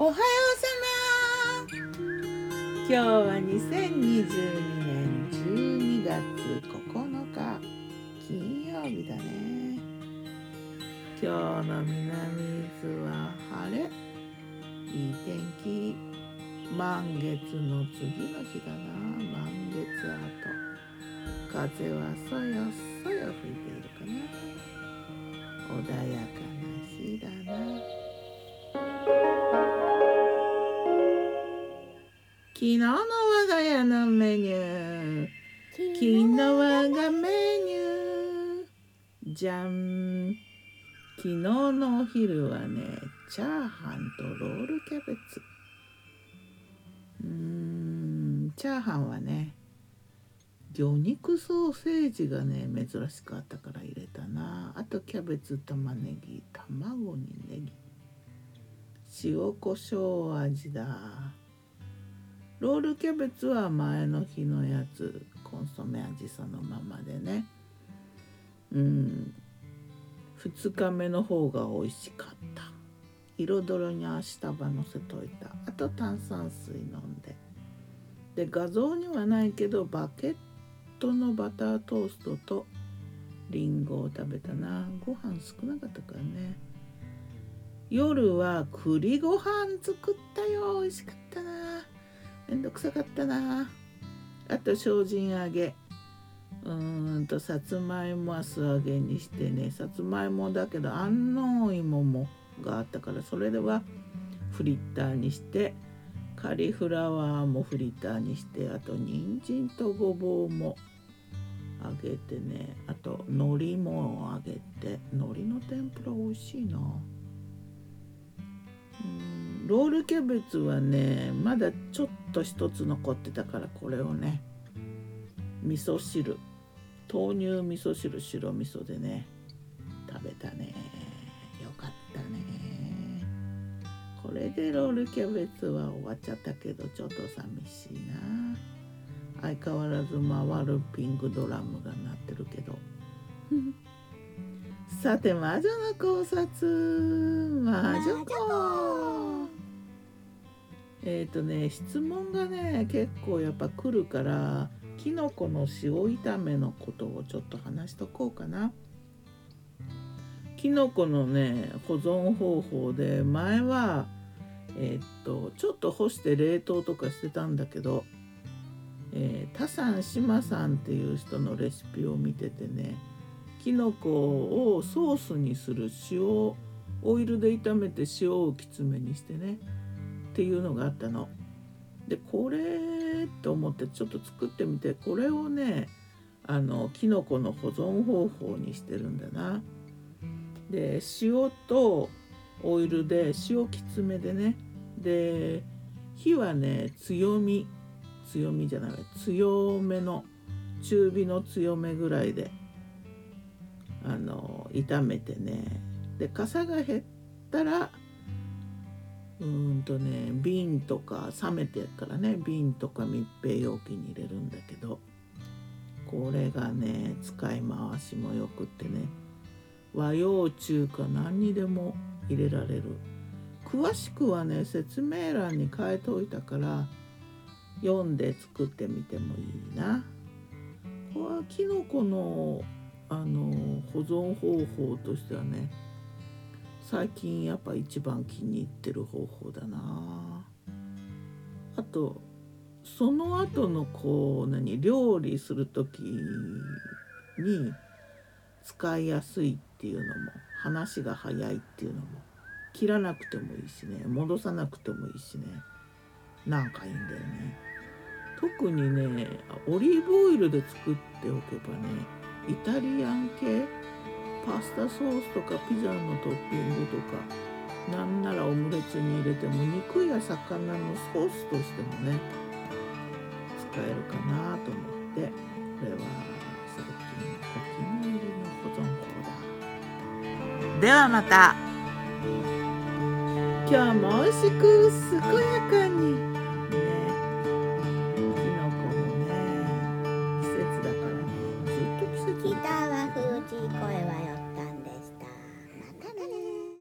おはようさま今日は2022年12月。9日金曜日だね今日の南伊豆は晴れ。いい天気。満月の次の日だな満月後風はそよそよ吹いているかな。穏やかな日だな。昨日の我が家のメニュー。昨日我がメニュー。じゃん昨日のお昼はねチャーハンとロールキャベツ。うんチャーハンはね魚肉ソーセージがね珍しかったから入れたな。あとキャベツ玉ねぎ卵にネギ。塩コショウ味だ。ロールキャベツは前の日のやつコンソメ味そのままでね。うん。2日目の方が美味しかった。彩りに明日葉のせといた。あと炭酸水飲んで。で画像にはないけどバケットのバタートーストとリンゴを食べたな。ご飯少なかったからね。夜は栗ご飯作ったよ。美味しかったな。めんどくさかったな。あと精進揚げ。うーんとさつまいもは素揚げにしてね。さつまいもだけど安納芋もがあったからそれではフリッターにしてカリフラワーもフリッターにしてあと人参とごぼうも揚げてね。あと海苔も揚げて。海苔の天ぷら美味しいな。ロールキャベツはねまだちょっと一つ残ってたからこれをね味噌汁豆乳味噌汁白味噌でね食べたね。よかったね。これでロールキャベツは終わっちゃったけどちょっと寂しいな。相変わらず回るピンクドラムが鳴ってるけど。さて魔女の考察。魔女子えっ、ー、とね質問がね結構やっぱ来るからきのこの塩炒めのことをちょっと話しとこうかな。きのこのね保存方法で前はえっ、とちょっと干して冷凍とかしてたんだけど、えー、タさん島さんっていう人のレシピを見ててねきのこをソースにする塩オイルで炒めて塩をきつめにしてねっていうのがあったの。でこれと思ってちょっと作ってみてこれをねあのきのこの保存方法にしてるんだな。で塩とオイルで塩きつめでねで火はね強み強みじゃない強めの中火の強めぐらいであの炒めてねで傘が減ったらうんとね瓶とか冷めてからね瓶とか密閉容器に入れるんだけどこれがね使い回しもよくってね和洋中華何にでも入れられる。詳しくはね説明欄に変えておいたから読んで作ってみてもいいな。これはきのこのあの保存方法としてはね最近やっぱ一番気に入ってる方法だな。あとその後のこう何料理する時に使いやすいっていうのも話が早いっていうのも切らなくてもいいしね。戻さなくてもいいしね。なんかいいんだよね。特にねオリーブオイルで作っておけばねイタリアン系パスタソースとかピザのトッピングとかなんならオムレツに入れても肉や魚のソースとしてもね使えるかなと思ってこれは最近お気に入りの保存法だ。ではまた。今日も美味しく健やかに